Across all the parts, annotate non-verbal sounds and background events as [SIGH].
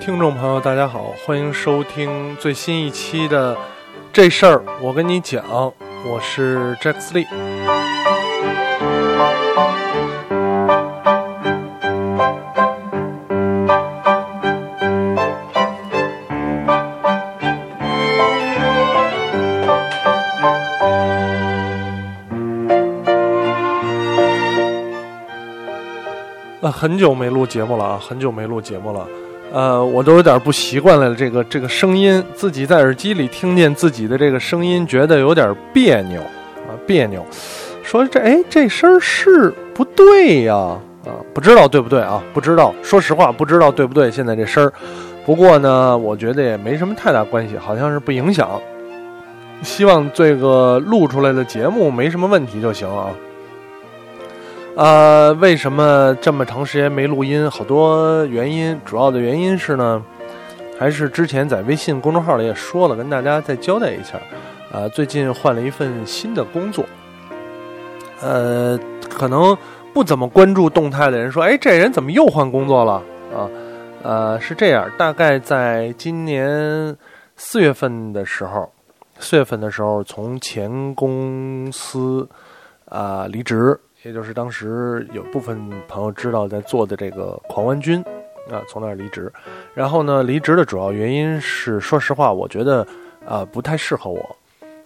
听众朋友，大家好，欢迎收听最新一期的《这事儿我跟你讲》，我是 Jack Lee。很久没录节目了啊，很久没录节目了，呃，我都有点不习惯了，这个这个声音，自己在耳机里听见自己的这个声音，觉得有点别扭啊，别扭。说这哎，这声儿是不对呀，啊，不知道对不对啊？不知道，说实话不知道对不对。现在这声儿，不过呢，我觉得也没什么太大关系，好像是不影响。希望这个录出来的节目没什么问题就行啊。呃，为什么这么长时间没录音？好多原因，主要的原因是呢，还是之前在微信公众号里也说了，跟大家再交代一下。啊，最近换了一份新的工作。呃，可能不怎么关注动态的人说，哎，这人怎么又换工作了？啊，呃，是这样，大概在今年四月份的时候，四月份的时候从前公司啊离职。也就是当时有部分朋友知道在做的这个狂湾军，啊，从那儿离职。然后呢，离职的主要原因是，说实话，我觉得啊不太适合我，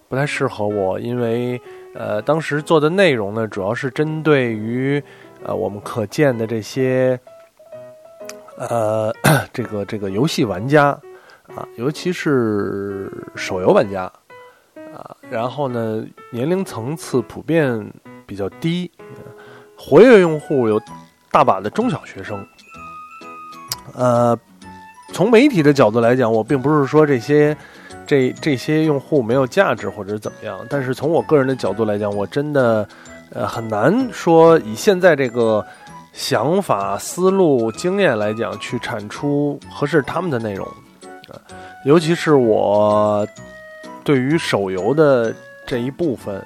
不太适合我，因为呃当时做的内容呢，主要是针对于呃我们可见的这些呃 [COUGHS] 这个这个游戏玩家啊，尤其是手游玩家啊，然后呢年龄层次普遍比较低。活跃用户有大把的中小学生，呃，从媒体的角度来讲，我并不是说这些这这些用户没有价值或者怎么样，但是从我个人的角度来讲，我真的呃很难说以现在这个想法、思路、经验来讲去产出合适他们的内容啊，尤其是我对于手游的这一部分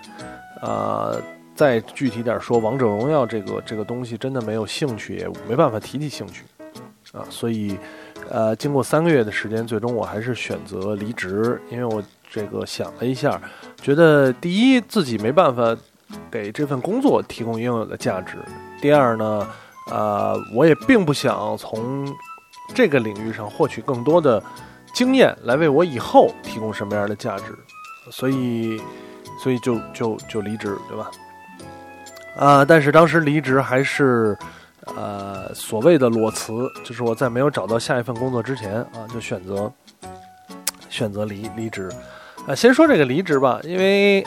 啊。再具体点说，王者荣耀这个这个东西真的没有兴趣，也没办法提起兴趣，啊，所以，呃，经过三个月的时间，最终我还是选择离职，因为我这个想了一下，觉得第一自己没办法给这份工作提供应有的价值，第二呢，呃，我也并不想从这个领域上获取更多的经验来为我以后提供什么样的价值，所以，所以就就就离职，对吧？啊！但是当时离职还是，呃，所谓的裸辞，就是我在没有找到下一份工作之前啊，就选择 [CLEARS THROAT] 选择离离职。啊，先说这个离职吧，因为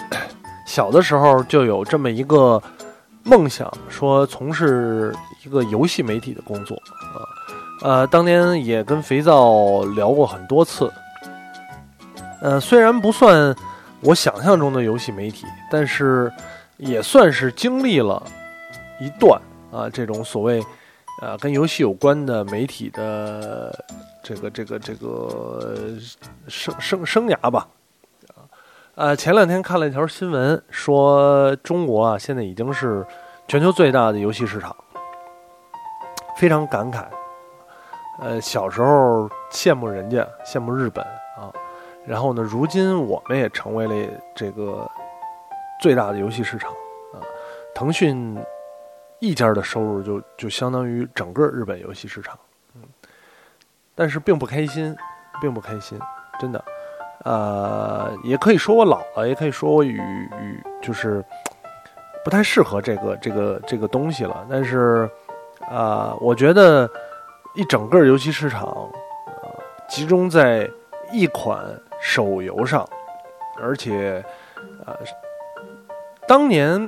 小的时候就有这么一个梦想，说从事一个游戏媒体的工作啊。呃，当年也跟肥皂聊过很多次。呃，虽然不算我想象中的游戏媒体，但是。也算是经历了一段啊，这种所谓呃跟游戏有关的媒体的这个这个这个生生生涯吧，啊，呃前两天看了一条新闻，说中国啊现在已经是全球最大的游戏市场，非常感慨，呃小时候羡慕人家，羡慕日本啊，然后呢，如今我们也成为了这个。最大的游戏市场啊，腾讯一家的收入就就相当于整个日本游戏市场，嗯，但是并不开心，并不开心，真的，呃，也可以说我老了，也可以说我与与就是不太适合这个这个这个东西了。但是啊，我觉得一整个游戏市场啊集中在一款手游上，而且啊。当年，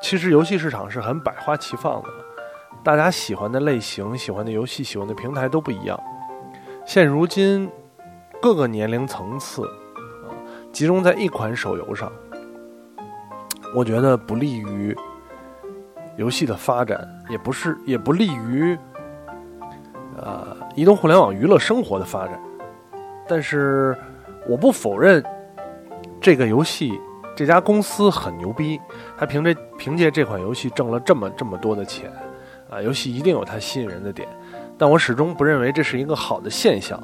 其实游戏市场是很百花齐放的，大家喜欢的类型、喜欢的游戏、喜欢的平台都不一样。现如今，各个年龄层次啊，集中在一款手游上，我觉得不利于游戏的发展，也不是也不利于呃移动互联网娱乐生活的发展。但是，我不否认这个游戏。这家公司很牛逼，他凭着凭借这款游戏挣了这么这么多的钱，啊，游戏一定有它吸引人的点。但我始终不认为这是一个好的现象。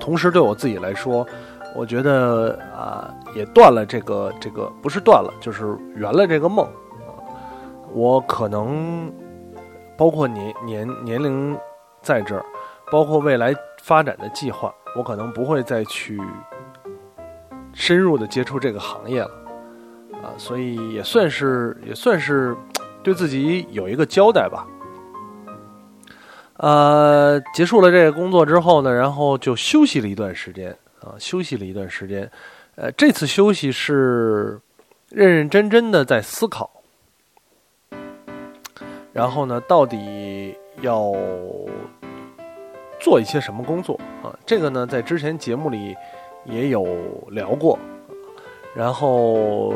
同时，对我自己来说，我觉得啊，也断了这个这个不是断了，就是圆了这个梦。我可能包括年年年龄在这儿，包括未来发展的计划，我可能不会再去深入的接触这个行业了啊，所以也算是也算是对自己有一个交代吧。呃，结束了这个工作之后呢，然后就休息了一段时间啊，休息了一段时间。呃，这次休息是认认真真的在思考，然后呢，到底要做一些什么工作啊？这个呢，在之前节目里也有聊过，然后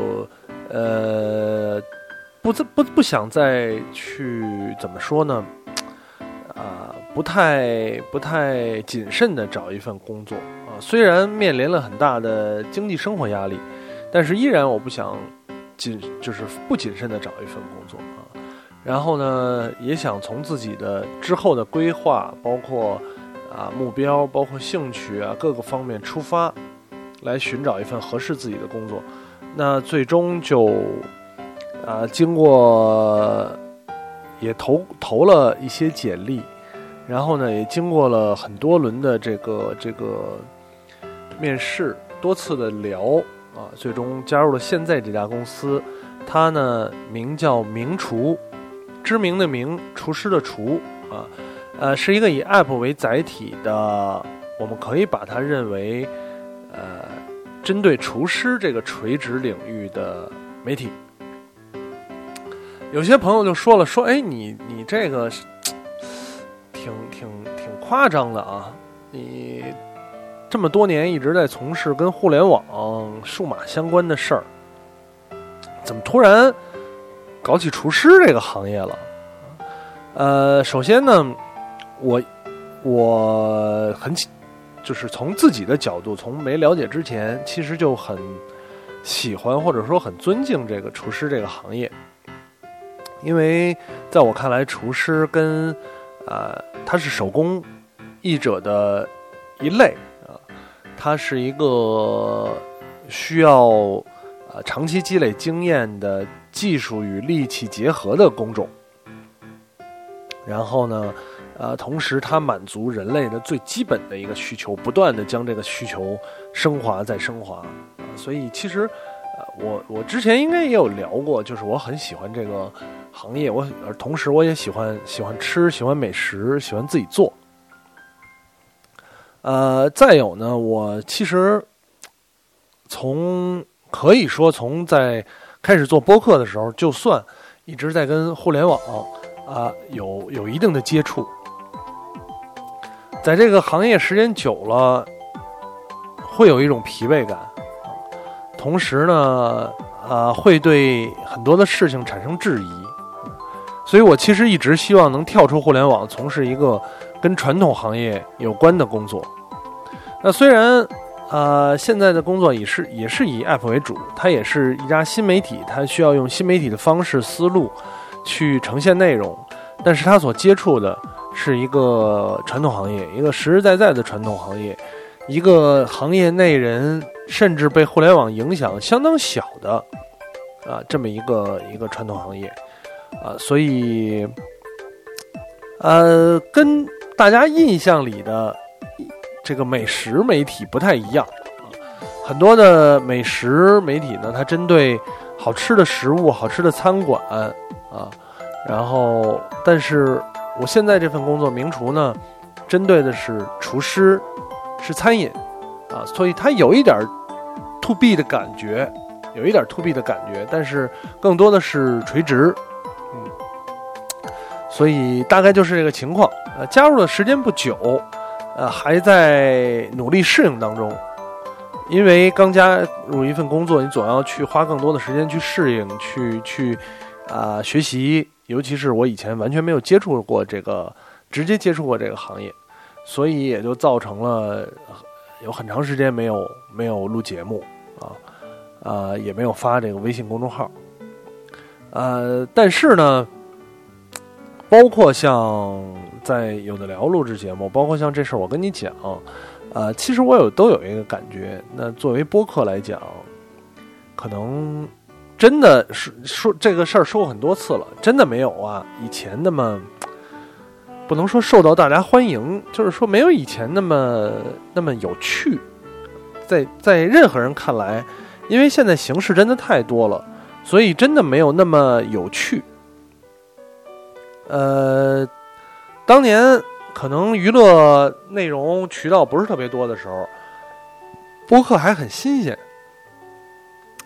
呃，不不不想再去怎么说呢？啊，不太不太谨慎的找一份工作啊，虽然面临了很大的经济生活压力，但是依然我不想谨就是不谨慎的找一份工作啊。然后呢，也想从自己的之后的规划，包括啊目标，包括兴趣啊各个方面出发，来寻找一份合适自己的工作。那最终就啊经过。也投投了一些简历，然后呢，也经过了很多轮的这个这个面试，多次的聊啊，最终加入了现在这家公司。它呢名叫名厨，知名的名，厨师的厨啊，呃，是一个以 App 为载体的，我们可以把它认为呃，针对厨师这个垂直领域的媒体。有些朋友就说了，说哎，你你这个挺挺挺夸张的啊！你这么多年一直在从事跟互联网、数码相关的事儿，怎么突然搞起厨师这个行业了？呃，首先呢，我我很就是从自己的角度，从没了解之前，其实就很喜欢或者说很尊敬这个厨师这个行业。因为在我看来，厨师跟，呃，他是手工艺者的一类啊，他是一个需要呃长期积累经验的技术与力气结合的工种。然后呢，呃，同时它满足人类的最基本的一个需求，不断的将这个需求升华再升华。所以其实，呃，我我之前应该也有聊过，就是我很喜欢这个。行业，我同时我也喜欢喜欢吃，喜欢美食，喜欢自己做。呃，再有呢，我其实从可以说从在开始做播客的时候，就算一直在跟互联网啊有有一定的接触，在这个行业时间久了，会有一种疲惫感，同时呢，呃，会对很多的事情产生质疑。所以我其实一直希望能跳出互联网，从事一个跟传统行业有关的工作。那虽然，呃，现在的工作也是也是以 App 为主，它也是一家新媒体，它需要用新媒体的方式思路去呈现内容，但是它所接触的是一个传统行业，一个实实在在的传统行业，一个行业内人甚至被互联网影响相当小的啊这么一个一个传统行业。啊，所以，呃，跟大家印象里的这个美食媒体不太一样啊。很多的美食媒体呢，它针对好吃的食物、好吃的餐馆啊，然后，但是我现在这份工作，名厨呢，针对的是厨师，是餐饮啊，所以它有一点 to B 的感觉，有一点 to B 的感觉，但是更多的是垂直。嗯，所以大概就是这个情况。呃，加入的时间不久，呃，还在努力适应当中。因为刚加入一份工作，你总要去花更多的时间去适应，去去啊学习。尤其是我以前完全没有接触过这个，直接接触过这个行业，所以也就造成了有很长时间没有没有录节目啊啊，也没有发这个微信公众号。呃，但是呢，包括像在有的聊录制节目，包括像这事儿我跟你讲，呃，其实我有都有一个感觉，那作为播客来讲，可能真的是说这个事儿说过很多次了，真的没有啊，以前那么不能说受到大家欢迎，就是说没有以前那么那么有趣，在在任何人看来，因为现在形式真的太多了，所以真的没有那么有趣。呃，当年可能娱乐内容渠道不是特别多的时候，播客还很新鲜。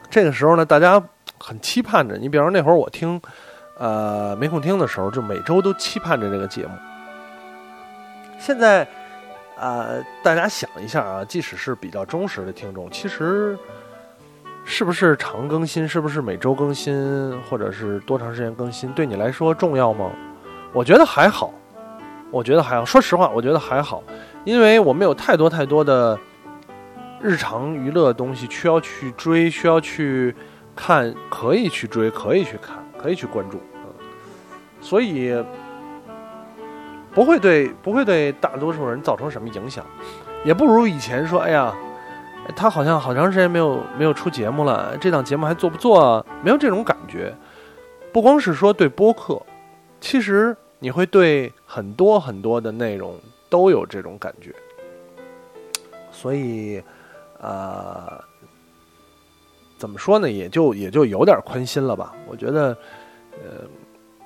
这个时候呢，大家很期盼着。你比方说那会儿我听，呃，没空听的时候，就每周都期盼着这个节目。现在，呃，大家想一下啊，即使是比较忠实的听众，其实是不是常更新，是不是每周更新，或者是多长时间更新，对你来说重要吗？我觉得还好，我觉得还好。说实话，我觉得还好，因为我们有太多太多的日常娱乐东西需要去追，需要去看，可以去追，可以去看，可以去关注，嗯，所以不会对不会对大多数人造成什么影响，也不如以前说，哎呀，他好像好长时间没有没有出节目了，这档节目还做不做？没有这种感觉，不光是说对播客。其实你会对很多很多的内容都有这种感觉，所以，呃，怎么说呢？也就也就有点宽心了吧。我觉得，呃，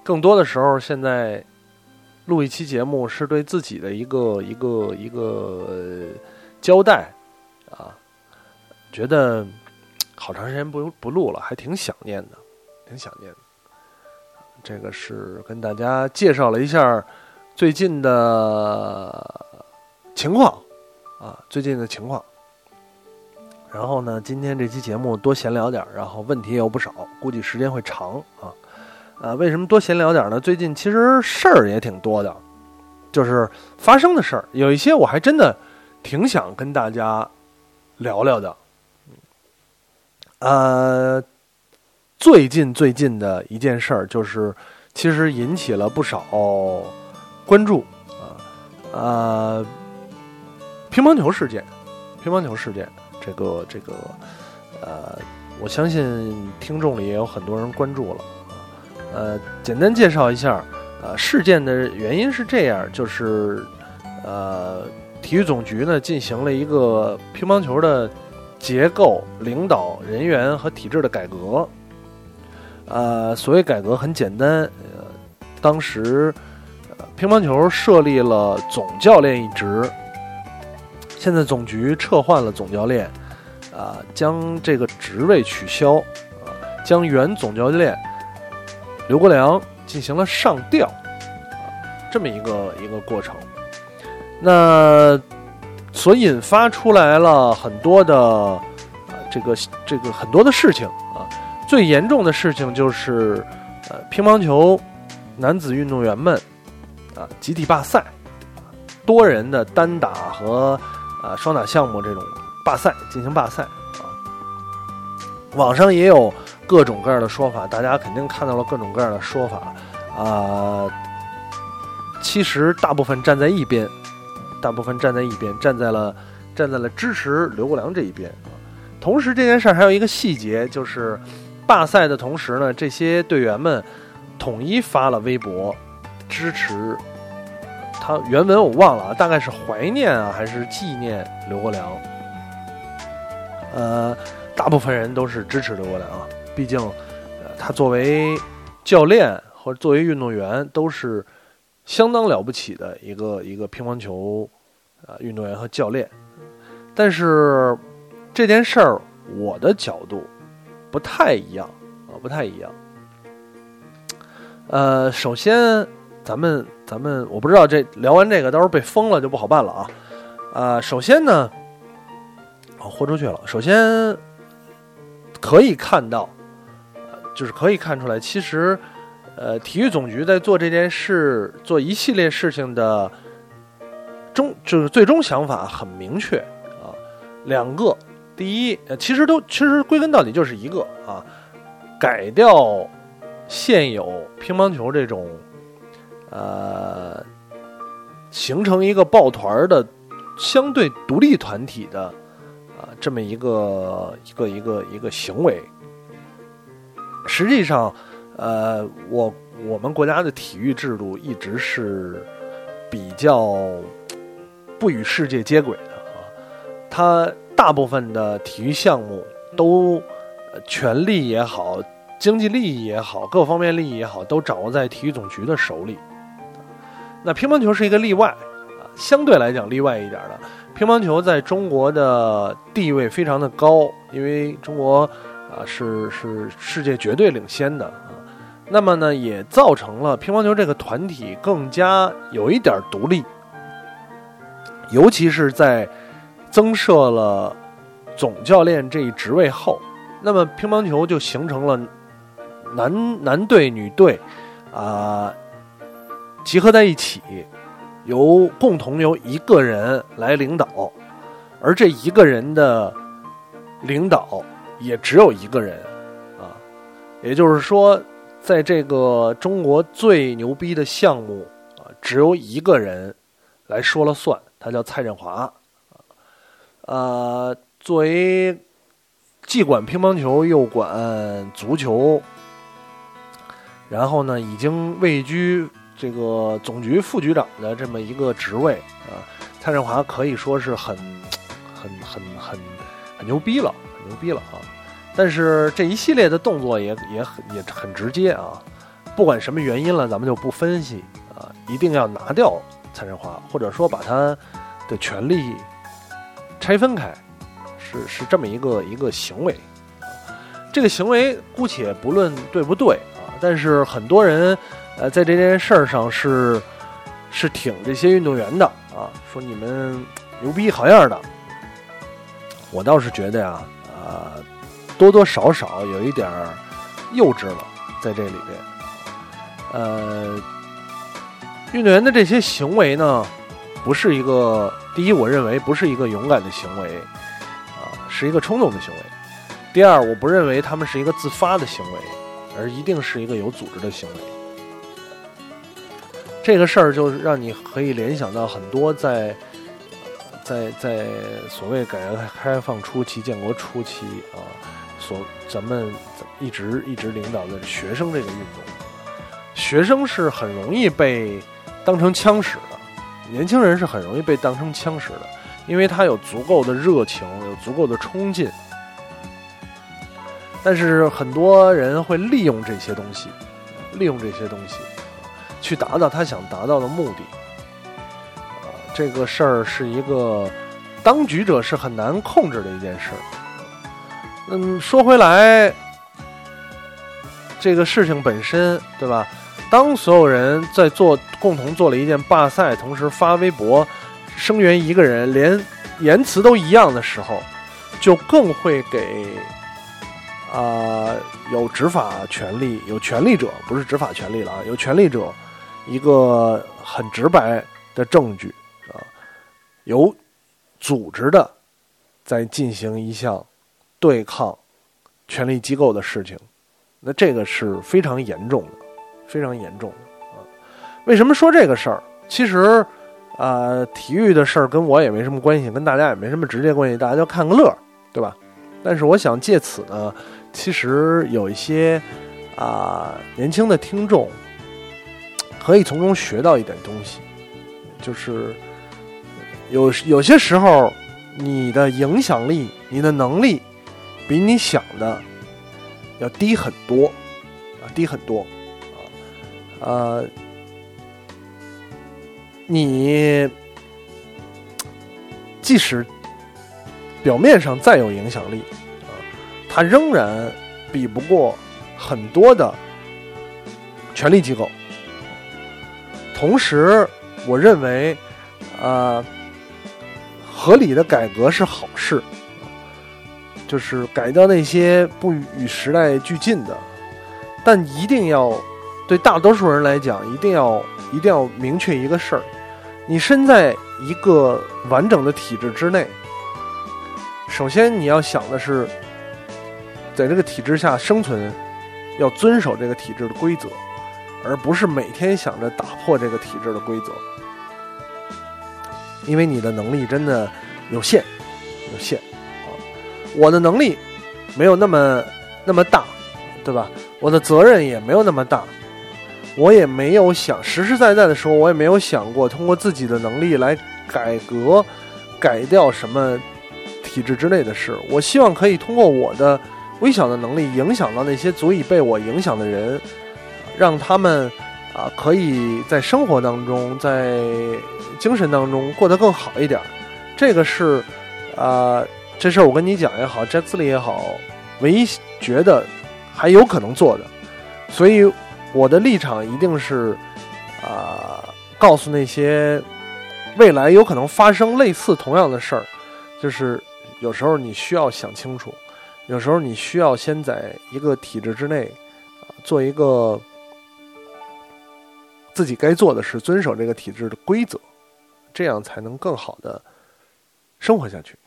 更多的时候，现在录一期节目是对自己的一个一个一个交代啊。觉得好长时间不不录了，还挺想念的，挺想念的。这个是跟大家介绍了一下最近的情况啊，最近的情况。然后呢，今天这期节目多闲聊点然后问题也有不少，估计时间会长啊。呃，为什么多闲聊点呢？最近其实事儿也挺多的，就是发生的事儿，有一些我还真的挺想跟大家聊聊的。呃。最近最近的一件事儿，就是其实引起了不少关注啊，呃，乒乓球事件，乒乓球事件，这个这个，呃，我相信听众里也有很多人关注了，呃，简单介绍一下，呃，事件的原因是这样，就是呃，体育总局呢进行了一个乒乓球的结构、领导人员和体制的改革。呃，所谓改革很简单，呃，当时，乒乓球设立了总教练一职，现在总局撤换了总教练，啊，将这个职位取消，啊，将原总教练刘国梁进行了上调，啊，这么一个一个过程，那所引发出来了很多的，啊，这个这个很多的事情。啊最严重的事情就是，呃，乒乓球男子运动员们啊集体罢赛，多人的单打和啊双打项目这种罢赛进行罢赛啊。网上也有各种各样的说法，大家肯定看到了各种各样的说法啊。其实大部分站在一边，大部分站在一边，站在了站在了支持刘国梁这一边啊。同时，这件事儿还有一个细节就是。罢赛的同时呢，这些队员们统一发了微博支持他。原文我忘了啊，大概是怀念啊，还是纪念刘国梁？呃，大部分人都是支持刘国梁啊，毕竟呃，他作为教练或者作为运动员都是相当了不起的一个一个乒乓球啊运动员和教练。但是这件事儿，我的角度。不太一样啊，不太一样。呃，首先，咱们咱们我不知道这聊完这个，到时候被封了就不好办了啊。呃，首先呢，哦，豁出去了。首先可以看到，就是可以看出来，其实呃，体育总局在做这件事、做一系列事情的终，就是最终想法很明确啊，两个。第一，其实都其实归根到底就是一个啊，改掉现有乒乓球这种呃，形成一个抱团的相对独立团体的啊这么一个一个一个一个行为。实际上，呃，我我们国家的体育制度一直是比较不与世界接轨的啊，它大部分的体育项目都权力也好。经济利益也好，各方面利益也好，都掌握在体育总局的手里。那乒乓球是一个例外啊，相对来讲例外一点的。乒乓球在中国的地位非常的高，因为中国啊是是世界绝对领先的啊。那么呢，也造成了乒乓球这个团体更加有一点独立，尤其是在增设了总教练这一职位后，那么乒乓球就形成了。男男队、女队，啊，集合在一起，由共同由一个人来领导，而这一个人的领导也只有一个人，啊，也就是说，在这个中国最牛逼的项目啊，只有一个人来说了算，他叫蔡振华，啊，呃作为既管乒乓球又管足球。然后呢，已经位居这个总局副局长的这么一个职位啊，蔡振华可以说是很、很、很、很、很牛逼了，很牛逼了啊！但是这一系列的动作也也很也很直接啊，不管什么原因了，咱们就不分析啊，一定要拿掉蔡振华，或者说把他的权力拆分开，是是这么一个一个行为。这个行为姑且不论对不对啊。但是很多人，呃，在这件事儿上是是挺这些运动员的啊，说你们牛逼好样的。我倒是觉得呀，啊，多多少少有一点幼稚了，在这里边。呃，运动员的这些行为呢，不是一个第一，我认为不是一个勇敢的行为，啊，是一个冲动的行为。第二，我不认为他们是一个自发的行为。而一定是一个有组织的行为，这个事儿就让你可以联想到很多在在在所谓改革开放初期、建国初期啊，所咱们一直一直领导的学生这个运动，学生是很容易被当成枪使的，年轻人是很容易被当成枪使的，因为他有足够的热情，有足够的冲劲。但是很多人会利用这些东西，利用这些东西，去达到他想达到的目的。啊，这个事儿是一个当局者是很难控制的一件事。嗯，说回来，这个事情本身，对吧？当所有人在做共同做了一件罢赛，同时发微博声援一个人，连言辞都一样的时候，就更会给。啊，有执法权利，有权利者不是执法权利了啊，有权利者一个很直白的证据啊，有组织的在进行一项对抗权力机构的事情，那这个是非常严重的，非常严重的啊。为什么说这个事儿？其实啊，体育的事儿跟我也没什么关系，跟大家也没什么直接关系，大家就看个乐儿，对吧？但是我想借此呢。其实有一些啊年轻的听众可以从中学到一点东西，就是有有些时候你的影响力、你的能力比你想的要低很多啊，低很多啊，呃，你即使表面上再有影响力。他仍然比不过很多的权力机构。同时，我认为，呃，合理的改革是好事，就是改掉那些不与时代俱进的。但一定要对大多数人来讲，一定要一定要明确一个事儿：你身在一个完整的体制之内，首先你要想的是。在这个体制下生存，要遵守这个体制的规则，而不是每天想着打破这个体制的规则。因为你的能力真的有限，有限啊！我的能力没有那么那么大，对吧？我的责任也没有那么大，我也没有想实实在在的说，我也没有想过通过自己的能力来改革、改掉什么体制之内的事。我希望可以通过我的微小的能力，影响到那些足以被我影响的人，让他们啊可以在生活当中，在。精神当中过得更好一点，这个是，啊，这事儿我跟你讲也好，在资里也好，唯一觉得还有可能做的，所以我的立场一定是，啊，告诉那些未来有可能发生类似同样的事儿，就是有时候你需要想清楚，有时候你需要先在一个体制之内，做一个自己该做的是，遵守这个体制的规则。这样才能更好的生活下去，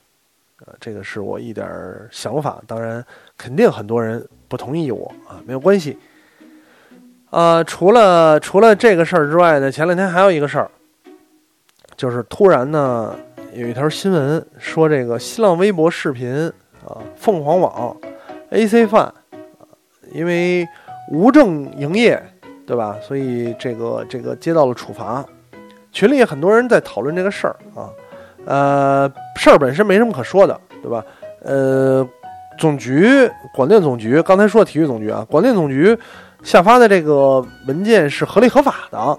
啊，这个是我一点想法。当然，肯定很多人不同意我啊，没有关系。啊，除了除了这个事儿之外呢，前两天还有一个事儿，就是突然呢有一条新闻说，这个新浪微博视频啊，凤凰网、AC 范，因为无证营业，对吧？所以这个这个接到了处罚。群里很多人在讨论这个事儿啊，呃，事儿本身没什么可说的，对吧？呃，总局广电总局刚才说体育总局啊，广电总局下发的这个文件是合理合法的，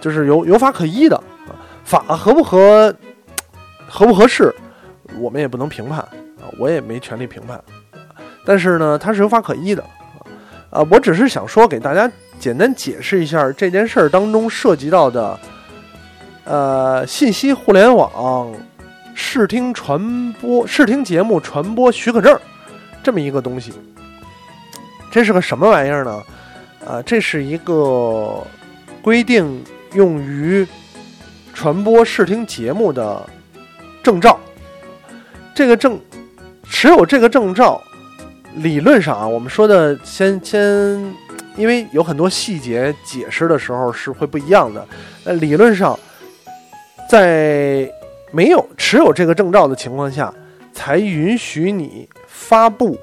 就是有有法可依的啊。法合不合合不合适，我们也不能评判啊，我也没权利评判。但是呢，它是有法可依的啊。我只是想说给大家简单解释一下这件事儿当中涉及到的。呃，信息互联网视听传播、视听节目传播许可证，这么一个东西，这是个什么玩意儿呢？啊，这是一个规定用于传播视听节目的证照。这个证持有这个证照，理论上啊，我们说的先先，因为有很多细节解释的时候是会不一样的。呃，理论上。在没有持有这个证照的情况下，才允许你发布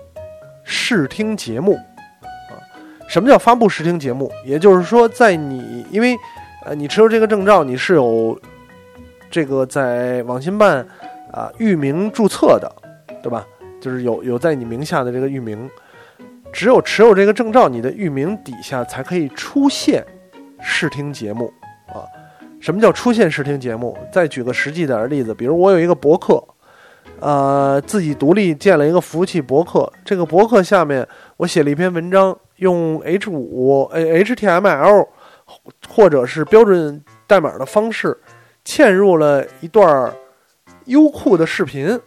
视听节目啊。什么叫发布视听节目？也就是说，在你因为呃你持有这个证照，你是有这个在网信办啊域名注册的，对吧？就是有有在你名下的这个域名，只有持有这个证照，你的域名底下才可以出现视听节目啊。什么叫出现视听节目？再举个实际点的例子，比如我有一个博客，呃，自己独立建了一个服务器博客，这个博客下面我写了一篇文章，用 H 五、呃 HTML 或者是标准代码的方式嵌入了一段优酷的视频，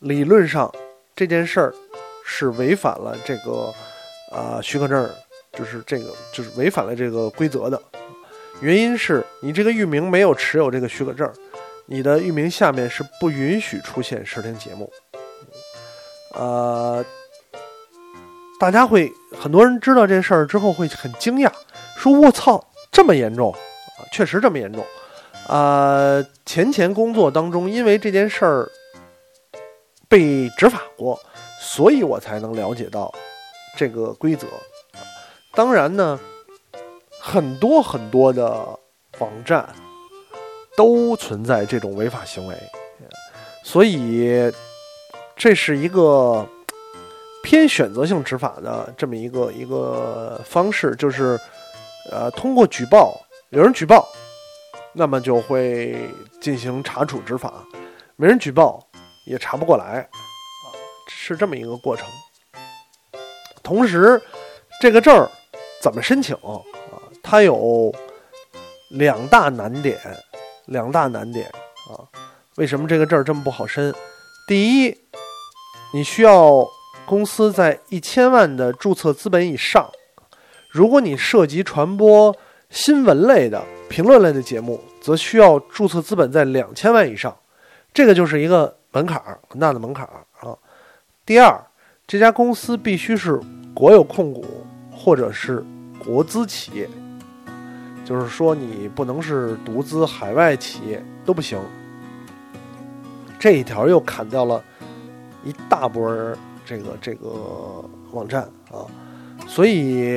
理论上这件事儿是违反了这个啊许可证，就是这个就是违反了这个规则的。原因是你这个域名没有持有这个许可证，你的域名下面是不允许出现视听节目。呃，大家会很多人知道这事儿之后会很惊讶，说“我操，这么严重啊！”确实这么严重。啊，前前工作当中，因为这件事儿被执法过，所以我才能了解到这个规则。当然呢。很多很多的网站都存在这种违法行为，所以这是一个偏选择性执法的这么一个一个方式，就是呃，通过举报，有人举报，那么就会进行查处执法；没人举报，也查不过来，是这么一个过程。同时，这个证儿怎么申请啊？它有两大难点，两大难点啊！为什么这个证儿这么不好申？第一，你需要公司在一千万的注册资本以上。如果你涉及传播新闻类的、评论类的节目，则需要注册资本在两千万以上。这个就是一个门槛儿，很大的门槛儿啊。第二，这家公司必须是国有控股。或者是国资企业，就是说你不能是独资海外企业都不行。这一条又砍掉了一大波这个这个网站啊，所以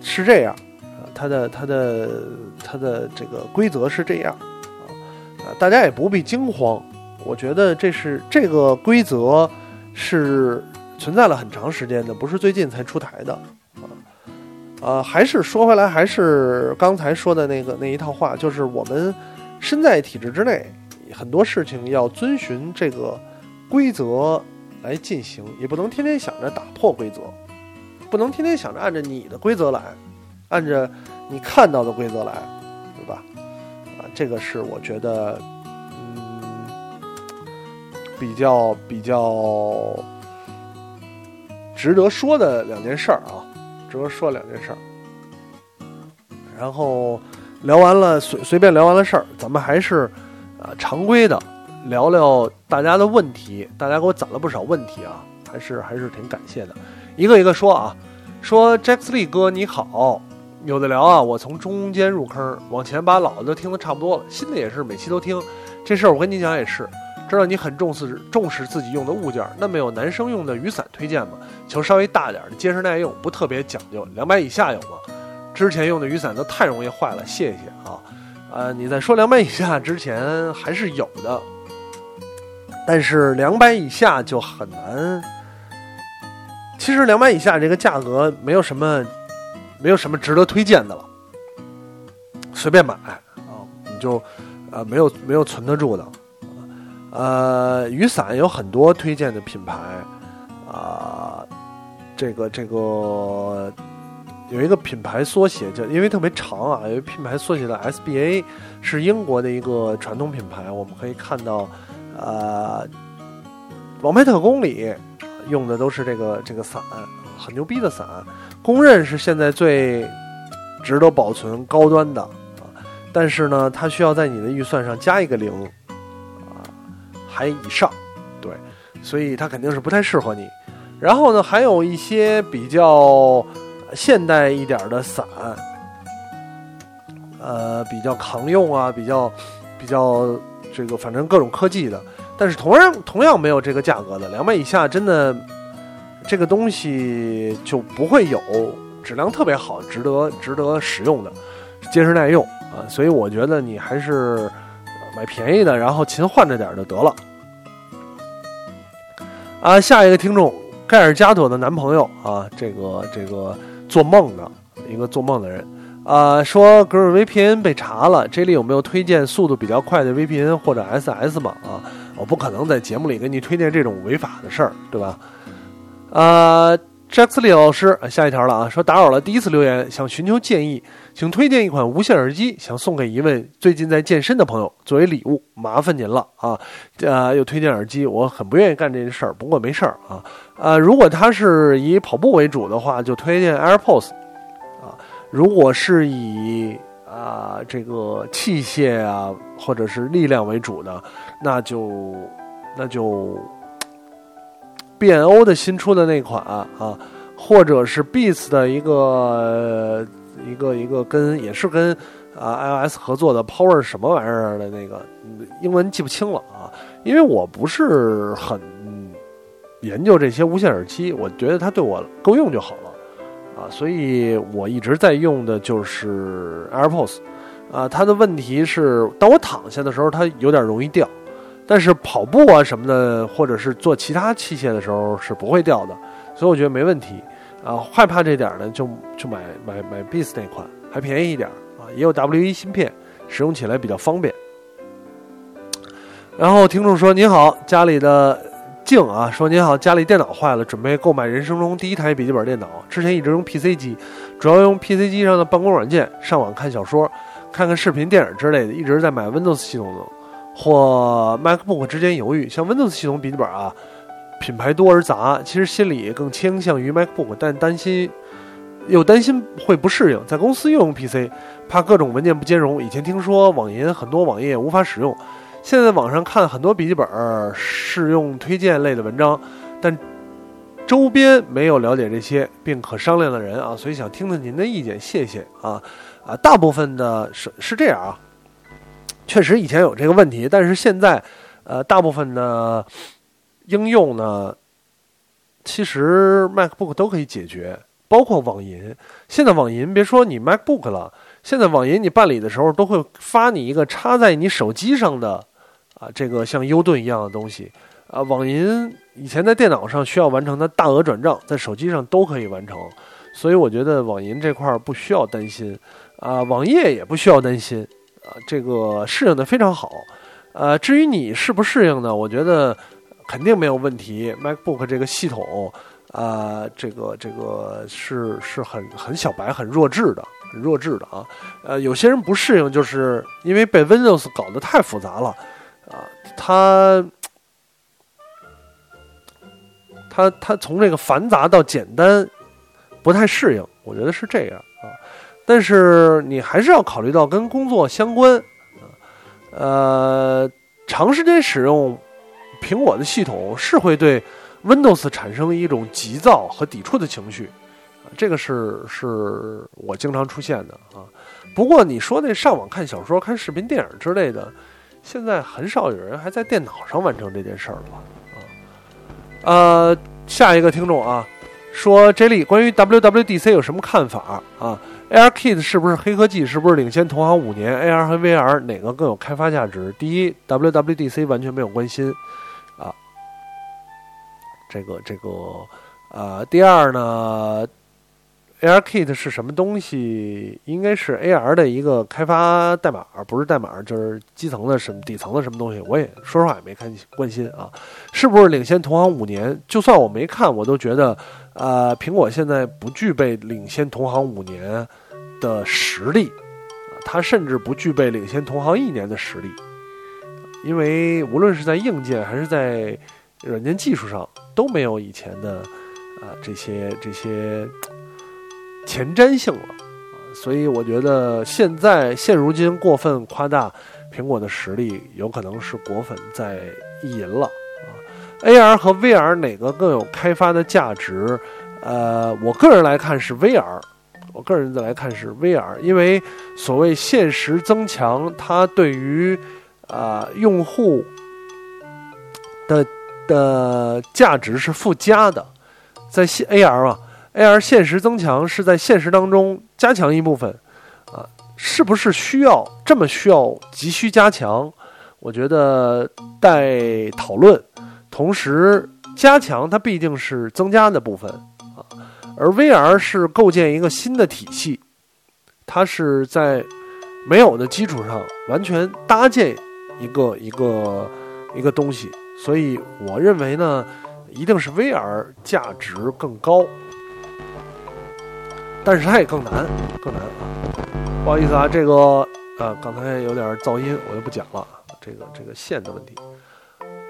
是这样啊，它的它的它的这个规则是这样啊，大家也不必惊慌，我觉得这是这个规则是存在了很长时间的，不是最近才出台的啊啊，还是说回来，还是刚才说的那个那一套话，就是我们身在体制之内。很多事情要遵循这个规则来进行，也不能天天想着打破规则，不能天天想着按照你的规则来，按着你看到的规则来，对吧？啊，这个是我觉得，比较比较值得说的两件事儿啊，值得说两件事儿。然后聊完了，随随便聊完了事儿，咱们还是。啊，常规的聊聊大家的问题，大家给我攒了不少问题啊，还是还是挺感谢的。一个一个说啊，说 Jacksley 哥你好，有的聊啊，我从中间入坑，往前把老的都听得差不多了，新的也是每期都听。这事儿我跟你讲也是，知道你很重视重视自己用的物件，那么有男生用的雨伞推荐吗？求稍微大点的，结实耐用，不特别讲究，两百以下有吗？之前用的雨伞都太容易坏了，谢谢啊。呃，你在说两百以下之前还是有的，但是两百以下就很难。其实两百以下这个价格没有什么，没有什么值得推荐的了，随便买啊，你就呃没有没有存得住的。呃，雨伞有很多推荐的品牌啊，这个这个。有一个品牌缩写叫，因为特别长啊，有一品牌缩写的 SBA，是英国的一个传统品牌。我们可以看到，呃，《王牌特工》里用的都是这个这个伞，很牛逼的伞，公认是现在最值得保存、高端的啊。但是呢，它需要在你的预算上加一个零，还以上，对，所以它肯定是不太适合你。然后呢，还有一些比较。现代一点的伞，呃，比较抗用啊，比较比较这个，反正各种科技的，但是同样同样没有这个价格的，两百以下真的这个东西就不会有质量特别好、值得值得使用的、结实耐用啊，所以我觉得你还是买便宜的，然后勤换着点就得了。啊，下一个听众盖尔加朵的男朋友啊，这个这个。做梦的一个做梦的人，啊，说格尔 VPN 被查了，这里有没有推荐速度比较快的 VPN 或者 SS 吗？啊，我不可能在节目里给你推荐这种违法的事儿，对吧？啊。J a c k 老师，下一条了啊！说打扰了，第一次留言，想寻求建议，请推荐一款无线耳机，想送给一位最近在健身的朋友作为礼物，麻烦您了啊！呃，又推荐耳机，我很不愿意干这件事儿，不过没事儿啊。呃，如果他是以跑步为主的话，就推荐 AirPods 啊；如果是以啊这个器械啊或者是力量为主的，那就那就。B&O 的新出的那款啊，或者是 Beats 的一个一个一个跟也是跟啊 iOS 合作的 Power 什么玩意儿的那个英文记不清了啊，因为我不是很研究这些无线耳机，我觉得它对我够用就好了啊，所以我一直在用的就是 AirPods 啊，它的问题是当我躺下的时候，它有点容易掉。但是跑步啊什么的，或者是做其他器械的时候是不会掉的，所以我觉得没问题。啊，害怕这点呢，就就买买买 Beats 那款，还便宜一点啊，也有 W 一芯片，使用起来比较方便。然后听众说：“您好，家里的静啊，说您好，家里电脑坏了，准备购买人生中第一台笔记本电脑。之前一直用 PC 机，主要用 PC 机上的办公软件上网看小说、看看视频、电影之类的，一直在买 Windows 系统的。”或 MacBook 之间犹豫，像 Windows 系统笔记本啊，品牌多而杂，其实心里更倾向于 MacBook，但担心又担心会不适应，在公司又用 PC，怕各种文件不兼容。以前听说网银很多网页无法使用，现在网上看很多笔记本试用推荐类的文章，但周边没有了解这些并可商量的人啊，所以想听听您的意见，谢谢啊啊！大部分的是是这样啊，确实以前有这个问题，但是现在呃，大部分的应用呢，其实 MacBook 都可以解决，包括网银。现在网银别说你 MacBook 了，现在网银你办理的时候都会发你一个插在你手机上的啊，这个像 U 盾一样的东西。啊，网银以前在电脑上需要完成的大额转账，在手机上都可以完成，所以我觉得网银这块不需要担心，啊，网页也不需要担心，这个适应的非常好，呃，至于你适不适应呢？我觉得肯定没有问题。MacBook 这个系统，啊，这个这个是是很很小白、很弱智的、很弱智的啊，呃，有些人不适应，就是因为被 Windows 搞得太复杂了，啊，他他他从这个繁杂到简单，不太适应，我觉得是这样。但是你还是要考虑到跟工作相关，呃，长时间使用苹果的系统是会对 Windows 产生一种急躁和抵触的情绪，这个是是我经常出现的啊。不过你说那上网看小说、看视频、电影之类的，现在很少有人还在电脑上完成这件事儿了吧？呃，下一个听众啊，说 J 莉关于 WWDC 有什么看法啊？ARKit 是不是黑科技？是不是领先同行五年？AR 和 VR 哪个更有开发价值？第一，WWDC 完全没有关心啊，这个这个啊，第二呢？ARKit 是什么东西？应该是 AR 的一个开发代码，不是代码，就是基层的什么底层的什么东西。我也说实话也没看关心啊，是不是领先同行五年？就算我没看，我都觉得，呃，苹果现在不具备领先同行五年的实力，它甚至不具备领先同行一年的实力，因为无论是在硬件还是在软件技术上都没有以前的啊这些这些。前瞻性了，所以我觉得现在现如今过分夸大苹果的实力，有可能是果粉在意淫了啊。AR 和 VR 哪个更有开发的价值？呃，我个人来看是 VR，我个人再来看是 VR，因为所谓现实增强，它对于啊用户的的价值是附加的，在现 AR 啊。AR 现实增强是在现实当中加强一部分，啊，是不是需要这么需要急需加强？我觉得待讨论。同时，加强它毕竟是增加的部分，而 VR 是构建一个新的体系，它是在没有的基础上完全搭建一个一个一个东西，所以我认为呢，一定是 VR 价值更高。但是它也更难，更难啊！不好意思啊，这个呃，刚才有点噪音，我就不讲了。这个这个线的问题。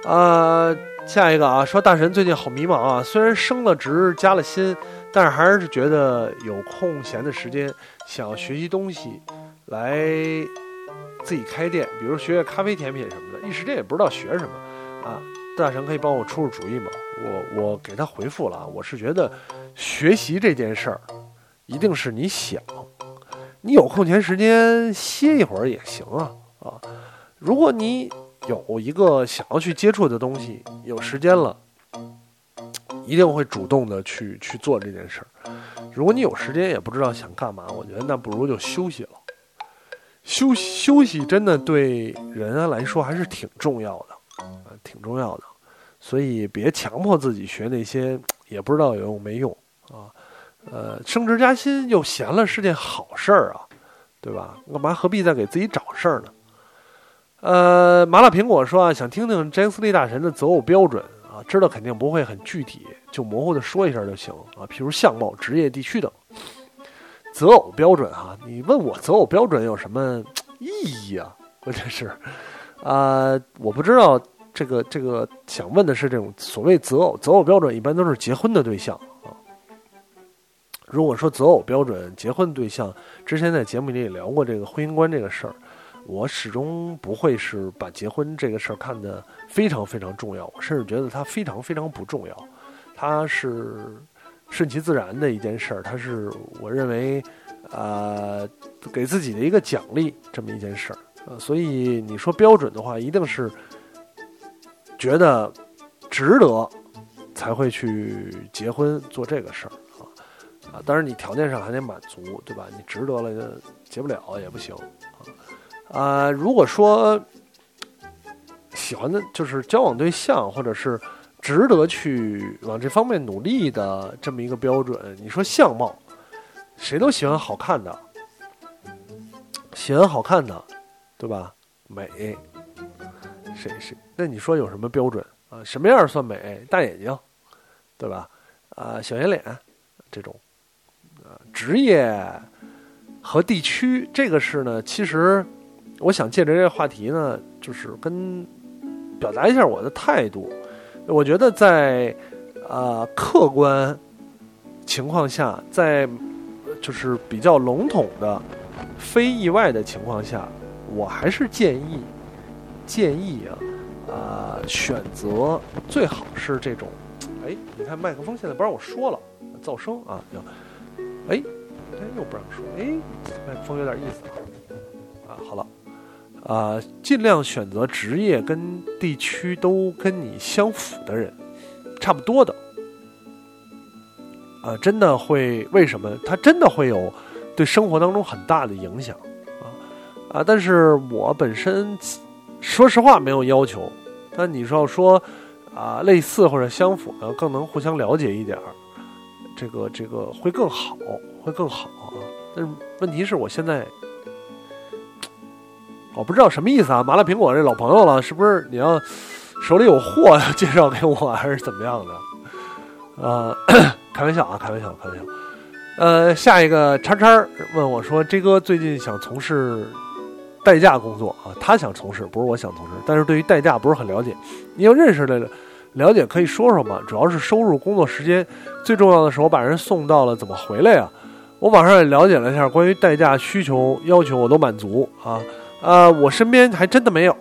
啊，下一个啊，说大神最近好迷茫啊，虽然升了职加了薪，但是还是觉得有空闲的时间想要学习东西，来自己开店，比如学学咖啡甜品什么的，一时间也不知道学什么啊。大神可以帮我出出主意吗？我我给他回复了，我是觉得学习这件事儿。一定是你想，你有空闲时间歇一会儿也行啊啊！如果你有一个想要去接触的东西，有时间了，一定会主动的去去做这件事儿。如果你有时间也不知道想干嘛，我觉得那不如就休息了。休休息真的对人来说还是挺重要的啊，挺重要的。所以别强迫自己学那些也不知道有用没用啊。呃，升职加薪又闲了是件好事儿啊，对吧？干嘛何必再给自己找事儿呢？呃，麻辣苹果说啊，想听听詹斯利大神的择偶标准啊，知道肯定不会很具体，就模糊的说一下就行啊，譬如相貌、职业、地区等。择偶标准哈，你问我择偶标准有什么意义啊？关键是，啊，我不知道这个这个想问的是这种所谓择偶择偶标准，一般都是结婚的对象啊。如果说择偶标准、结婚对象，之前在节目里也聊过这个婚姻观这个事儿，我始终不会是把结婚这个事儿看得非常非常重要，我甚至觉得它非常非常不重要。它是顺其自然的一件事儿，它是我认为，呃，给自己的一个奖励这么一件事儿。呃，所以你说标准的话，一定是觉得值得才会去结婚做这个事儿啊啊！当然你条件上还得满足，对吧？你值得了结不了也不行啊！如果说喜欢的就是交往对象，或者是值得去往这方面努力的这么一个标准，你说相貌，谁都喜欢好看的，喜欢好看的。对吧？美，谁谁？那你说有什么标准啊？什么样算美？大眼睛，对吧？啊，小圆脸，这种，啊，职业和地区，这个是呢。其实，我想借着这个话题呢，就是跟表达一下我的态度。我觉得在啊客观情况下，在就是比较笼统的、非意外的情况下。我还是建议，建议啊，啊，选择最好是这种，哎，你看麦克风现在不让我说了，噪声啊，哎，哎，又不让说，哎，麦克风有点意思啊，啊，好了，啊，尽量选择职业跟地区都跟你相符的人，差不多的，啊，真的会为什么？他真的会有对生活当中很大的影响。啊，但是我本身说实话没有要求，但你说要说啊类似或者相符呢，更能互相了解一点儿，这个这个会更好，会更好啊。但是问题是我现在我不知道什么意思啊，麻辣苹果这老朋友了，是不是你要手里有货要介绍给我，还是怎么样的？呃，开玩笑啊，开玩笑，开玩笑。呃，下一个叉叉问我说：“J 哥最近想从事。”代驾工作啊，他想从事，不是我想从事。但是对于代驾不是很了解，你有认识的了解可以说说吗？主要是收入、工作时间，最重要的是我把人送到了怎么回来呀？我网上也了解了一下关于代驾需求要求，我都满足啊。呃，我身边还真的没有，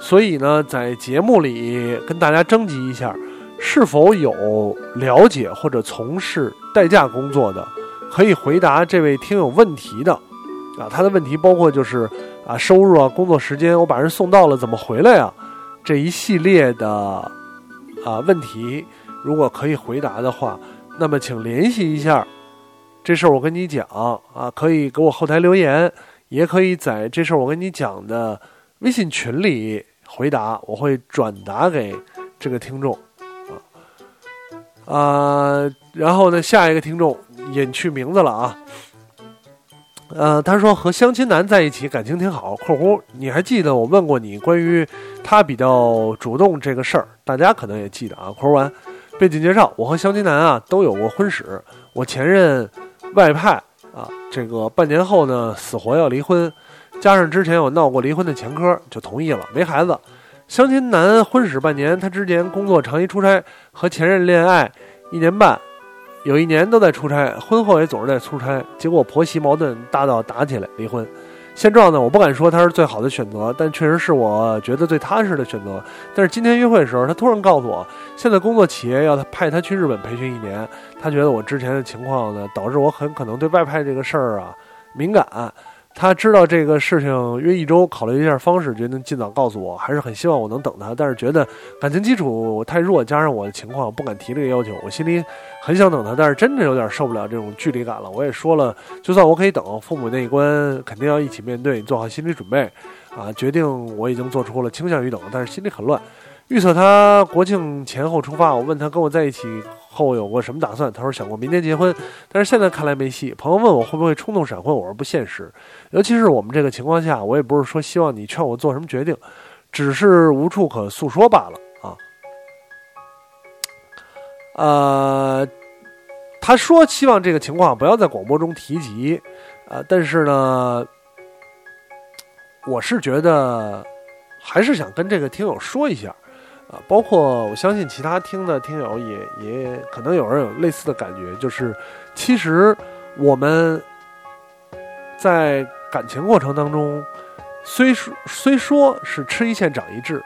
所以呢，在节目里跟大家征集一下，是否有了解或者从事代驾工作的，可以回答这位听友问题的啊。他的问题包括就是。啊，收入啊，工作时间，我把人送到了，怎么回来呀？这一系列的啊问题，如果可以回答的话，那么请联系一下。这事儿我跟你讲啊，可以给我后台留言，也可以在这事儿我跟你讲的微信群里回答，我会转达给这个听众啊啊。然后呢，下一个听众隐去名字了啊。呃，他说和相亲男在一起感情挺好。（括弧）你还记得我问过你关于他比较主动这个事儿？大家可能也记得啊。（括弧完）背景介绍：我和相亲男啊都有过婚史。我前任外派，这个半年后呢死活要离婚，加上之前有闹过离婚的前科，就同意了，没孩子。相亲男婚史半年，他之前工作长期出差，和前任恋爱一年半。有一年都在出差，婚后也总是在出差，结果婆媳矛盾大到打起来离婚。现状呢，我不敢说它是最好的选择，但确实是我觉得最踏实的选择。但是今天约会的时候，他突然告诉我，现在工作企业要派他去日本培训一年，他觉得我之前的情况呢，导致我很可能对外派这个事儿啊敏感。他知道这个事情约一周，考虑一下方式，决定尽早告诉我。还是很希望我能等他，但是觉得感情基础太弱，加上我的情况不敢提这个要求。我心里很想等他，但是真的有点受不了这种距离感了。我也说了，就算我可以等，父母那一关肯定要一起面对，做好心理准备。啊，决定我已经做出了倾向于等，但是心里很乱。预测他国庆前后出发，我问他跟我在一起。后有过什么打算？他说想过明年结婚，但是现在看来没戏。朋友问我会不会冲动闪婚，我说不现实。尤其是我们这个情况下，我也不是说希望你劝我做什么决定，只是无处可诉说罢了啊。呃，他说希望这个情况不要在广播中提及，啊，但是呢，我是觉得还是想跟这个听友说一下。啊，包括我相信其他听的听友也也可能有人有类似的感觉，就是其实我们在感情过程当中，虽说虽说是吃一堑长一智，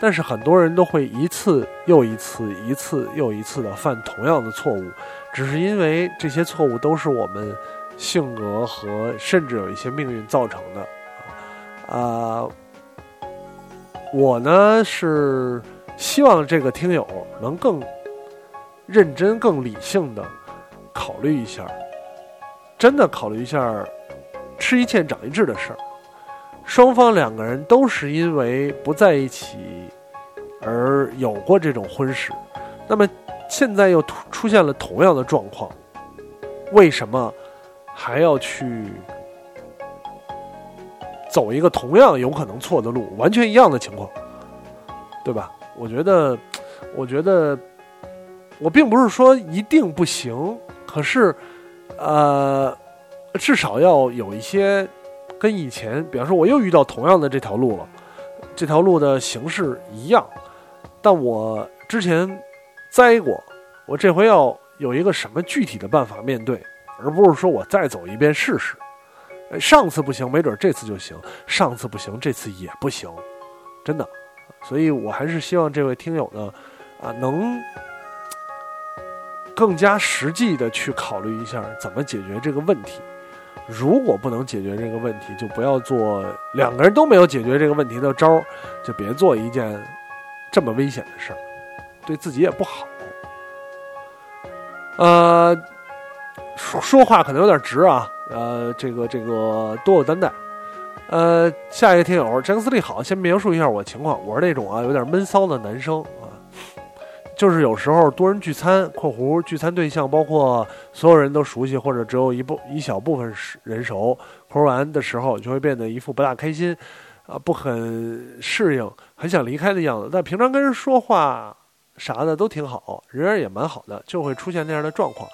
但是很多人都会一次又一次、一次又一次的犯同样的错误，只是因为这些错误都是我们性格和甚至有一些命运造成的。啊，我呢是希望这个听友能更认真、更理性的考虑一下，真的考虑一下吃一堑长一智的事儿。双方两个人都是因为不在一起而有过这种婚史，那么现在又出现了同样的状况，为什么还要去走一个同样有可能错的路，完全一样的情况，对吧？我觉得，我觉得，我并不是说一定不行，可是，呃，至少要有一些。跟以前，比方说，我又遇到同样的这条路了，这条路的形式一样，但我之前栽过，我这回要有一个什么具体的办法面对，而不是说我再走一遍试试。上次不行，没准这次就行；上次不行，这次也不行，真的。所以我还是希望这位听友呢，啊，能更加实际的去考虑一下怎么解决这个问题。如果不能解决这个问题，就不要做两个人都没有解决这个问题的招儿，就别做一件这么危险的事儿，对自己也不好。呃，说说话可能有点直啊，呃，这个这个多有担待。呃，下一个听友詹姆斯利好，先描述一下我情况，我是那种啊有点闷骚的男生啊。就是有时候多人聚餐（括弧聚餐对象包括所有人都熟悉或者只有一部一小部分人熟），括弧完的时候就会变得一副不大开心，啊，不很适应，很想离开的样子。但平常跟人说话啥的都挺好，人缘也蛮好的，就会出现那样的状况。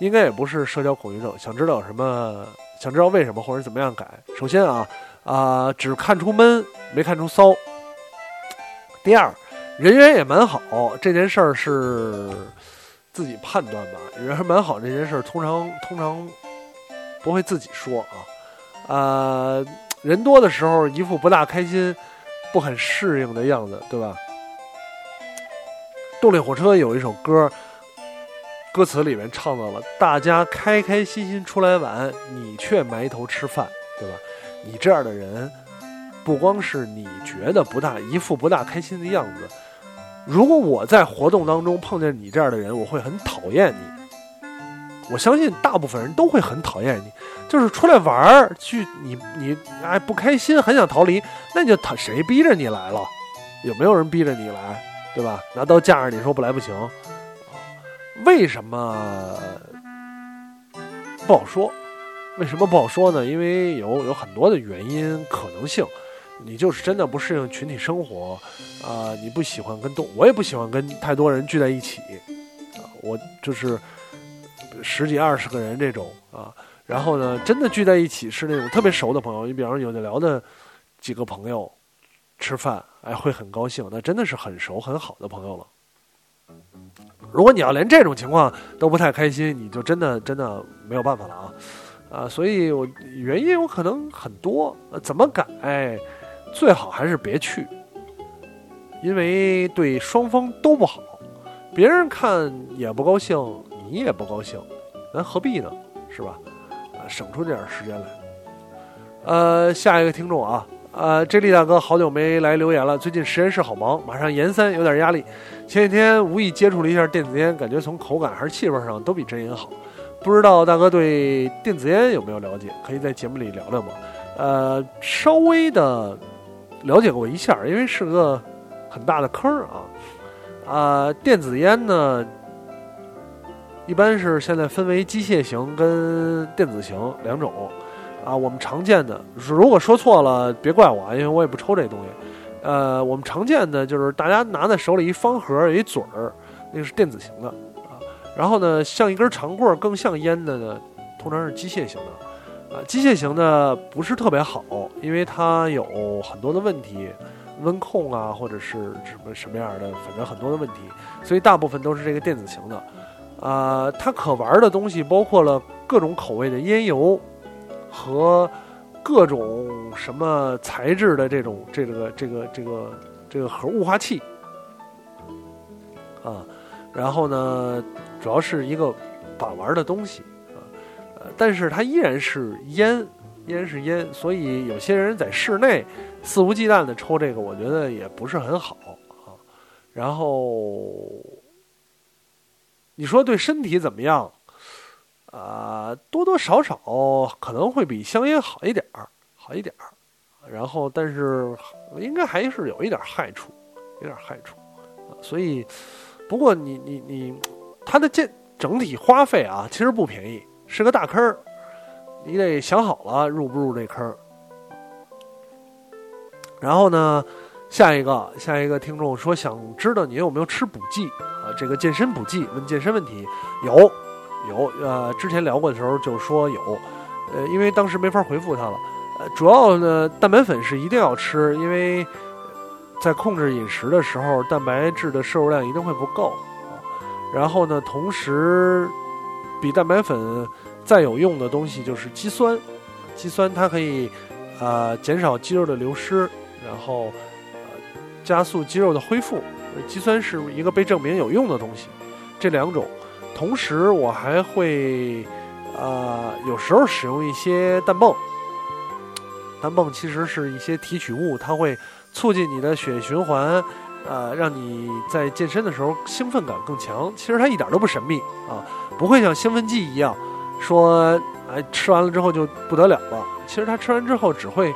应该也不是社交恐惧症。想知道什么？想知道为什么或者怎么样改？首先啊啊，只看出闷，没看出骚。第二。人缘也蛮好，这件事儿是自己判断吧。人缘蛮好，这件事儿通常通常不会自己说啊。啊，人多的时候一副不大开心、不很适应的样子，对吧？动力火车有一首歌，歌词里面唱到了：“大家开开心心出来玩，你却埋头吃饭，对吧？”你这样的人，不光是你觉得不大一副不大开心的样子。如果我在活动当中碰见你这样的人，我会很讨厌你。我相信大部分人都会很讨厌你。就是出来玩儿去，你你哎不开心，很想逃离，那你就他谁逼着你来了？有没有人逼着你来？对吧？拿刀架着你说不来不行。为什么不好说？为什么不好说呢？因为有有很多的原因可能性。你就是真的不适应群体生活，啊，你不喜欢跟动，我也不喜欢跟太多人聚在一起，啊，我就是十几二十个人这种啊，然后呢，真的聚在一起是那种特别熟的朋友，你比方说有的聊的几个朋友吃饭，哎，会很高兴，那真的是很熟很好的朋友了。如果你要连这种情况都不太开心，你就真的真的没有办法了啊，啊，所以我原因有可能很多，怎么改？最好还是别去，因为对双方都不好，别人看也不高兴，你也不高兴，咱何必呢？是吧？啊，省出点时间来。呃，下一个听众啊，呃这力大哥好久没来留言了，最近实验室好忙，马上研三，有点压力。前几天无意接触了一下电子烟，感觉从口感还是气味上都比真烟好。不知道大哥对电子烟有没有了解？可以在节目里聊聊吗？呃，稍微的。了解过一下，因为是个很大的坑啊，啊，电子烟呢，一般是现在分为机械型跟电子型两种，啊，我们常见的，如果说错了别怪我啊，因为我也不抽这东西，呃，我们常见的就是大家拿在手里一方盒有一嘴儿，那个是电子型的啊，然后呢，像一根长棍儿更像烟的呢，通常是机械型的。啊，机械型的不是特别好，因为它有很多的问题，温控啊，或者是什么什么样的，反正很多的问题，所以大部分都是这个电子型的。啊，它可玩的东西包括了各种口味的烟油和各种什么材质的这种这个这个这个这个核雾化器啊，然后呢，主要是一个把玩的东西啊，呃，但是它依然是烟，依然是烟，所以有些人在室内肆无忌惮的抽这个，我觉得也不是很好啊。然后你说对身体怎么样？啊，多多少少可能会比香烟好一点儿，好一点儿。然后，但是应该还是有一点害处，有点害处。所以，不过你你你，它的健整体花费啊，其实不便宜，是个大坑儿。你得想好了入不入这坑儿。然后呢，下一个下一个听众说想知道你有没有吃补剂啊？这个健身补剂，问健身问题，有。有，呃，之前聊过的时候就说有，呃，因为当时没法回复他了，呃，主要呢，蛋白粉是一定要吃，因为在控制饮食的时候，蛋白质的摄入量一定会不够啊。然后呢，同时比蛋白粉再有用的东西就是肌酸，肌酸它可以啊减少肌肉的流失，然后呃加速肌肉的恢复，肌酸是一个被证明有用的东西，这两种。同时，我还会，呃，有时候使用一些氮泵。氮泵其实是一些提取物，它会促进你的血液循环，呃，让你在健身的时候兴奋感更强。其实它一点都不神秘啊，不会像兴奋剂一样，说，哎，吃完了之后就不得了了。其实它吃完之后只会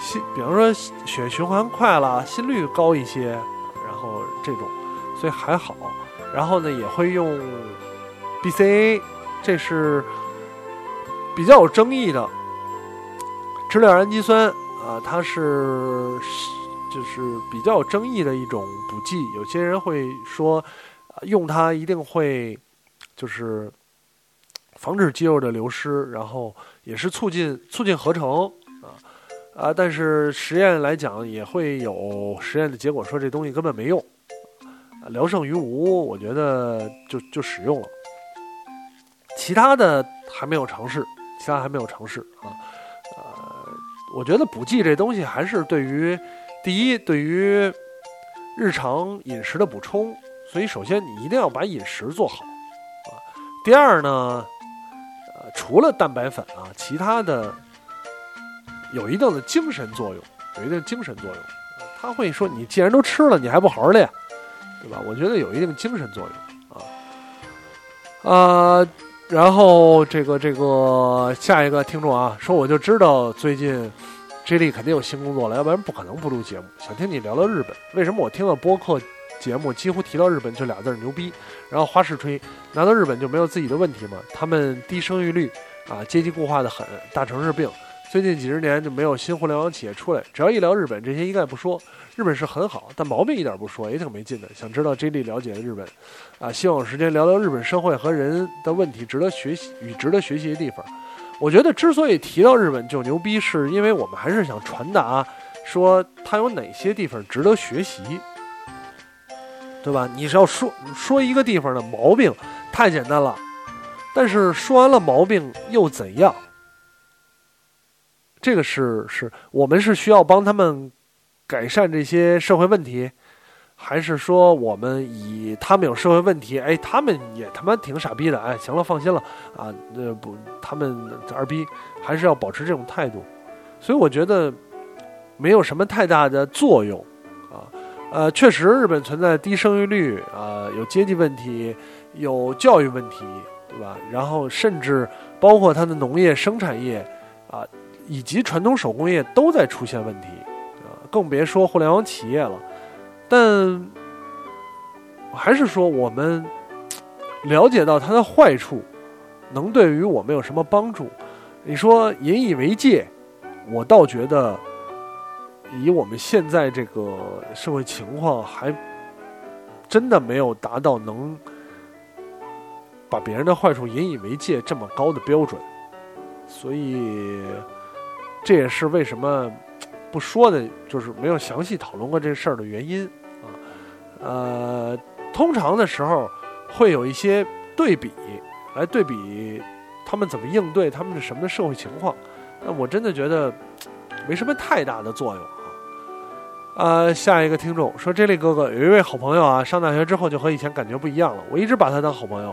心，比方说血液循环快了，心率高一些，然后这种，所以还好。然后呢，也会用 BCA，这是比较有争议的支链氨基酸啊，它是就是比较有争议的一种补剂。有些人会说，用它一定会就是防止肌肉的流失，然后也是促进促进合成啊啊，但是实验来讲也会有实验的结果说这东西根本没用。聊胜于无，我觉得就就使用了，其他的还没有尝试，其他还没有尝试啊。呃，我觉得补剂这东西还是对于第一，对于日常饮食的补充，所以首先你一定要把饮食做好啊。第二呢，呃，除了蛋白粉啊，其他的有一定的精神作用，有一定精神作用。他会说，你既然都吃了，你还不好好练？对吧？我觉得有一定精神作用啊啊！然后这个这个下一个听众啊，说我就知道最近 J 莉肯定有新工作了，要不然不可能不录节目。想听你聊聊日本，为什么我听了播客节目几乎提到日本就俩字儿牛逼？然后花式吹，难道日本就没有自己的问题吗？他们低生育率啊，阶级固化的很，大城市病，最近几十年就没有新互联网企业出来。只要一聊日本，这些一概不说。日本是很好，但毛病一点不说，也挺没劲的。想知道 J 莉了解日本，啊，希望有时间聊聊日本社会和人的问题，值得学习与值得学习的地方。我觉得之所以提到日本就牛逼，是因为我们还是想传达，说它有哪些地方值得学习，对吧？你是要说说一个地方的毛病，太简单了，但是说完了毛病又怎样？这个是是我们是需要帮他们。改善这些社会问题，还是说我们以他们有社会问题，哎，他们也他妈挺傻逼的，哎，行了，放心了啊，那不，他们二逼还是要保持这种态度，所以我觉得没有什么太大的作用啊，呃，确实日本存在低生育率啊，有阶级问题，有教育问题，对吧？然后甚至包括它的农业生产业啊，以及传统手工业都在出现问题。更别说互联网企业了，但还是说我们了解到它的坏处，能对于我们有什么帮助？你说引以为戒，我倒觉得以我们现在这个社会情况，还真的没有达到能把别人的坏处引以为戒这么高的标准，所以这也是为什么。不说的，就是没有详细讨论过这事儿的原因啊。呃，通常的时候会有一些对比，来对比他们怎么应对，他们是什么的社会情况。但我真的觉得没什么太大的作用啊。呃，下一个听众说：“这位哥哥有一位好朋友啊，上大学之后就和以前感觉不一样了。我一直把他当好朋友，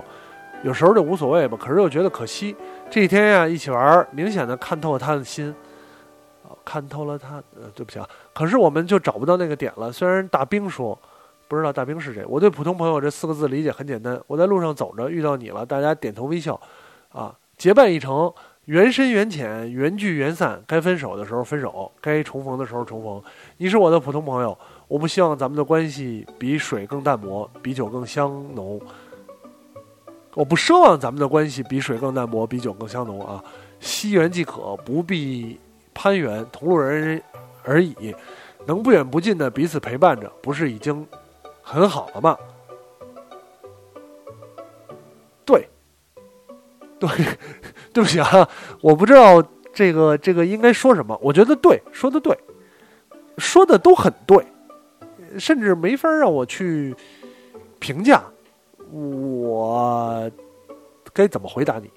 有时候就无所谓吧，可是又觉得可惜。这几天呀，一起玩，明显的看透了他的心，看透了他。呃，对不起啊，可是我们就找不到那个点了。虽然大兵说，不知道大兵是谁。我对普通朋友这四个字理解很简单：我在路上走着遇到你了，大家点头微笑，啊，结伴一程。”缘深缘浅，缘聚缘散，该分手的时候分手，该重逢的时候重逢。你是我的普通朋友，我不希望咱们的关系比水更淡薄，比酒更香浓。我不奢望咱们的关系比水更淡薄，比酒更香浓啊！惜缘即可，不必攀缘，同路人而已。能不远不近的彼此陪伴着，不是已经很好了吗？对，对。[LAUGHS] 对不起啊，我不知道这个这个应该说什么。我觉得对，说的对，说的都很对，甚至没法让我去评价我该怎么回答你。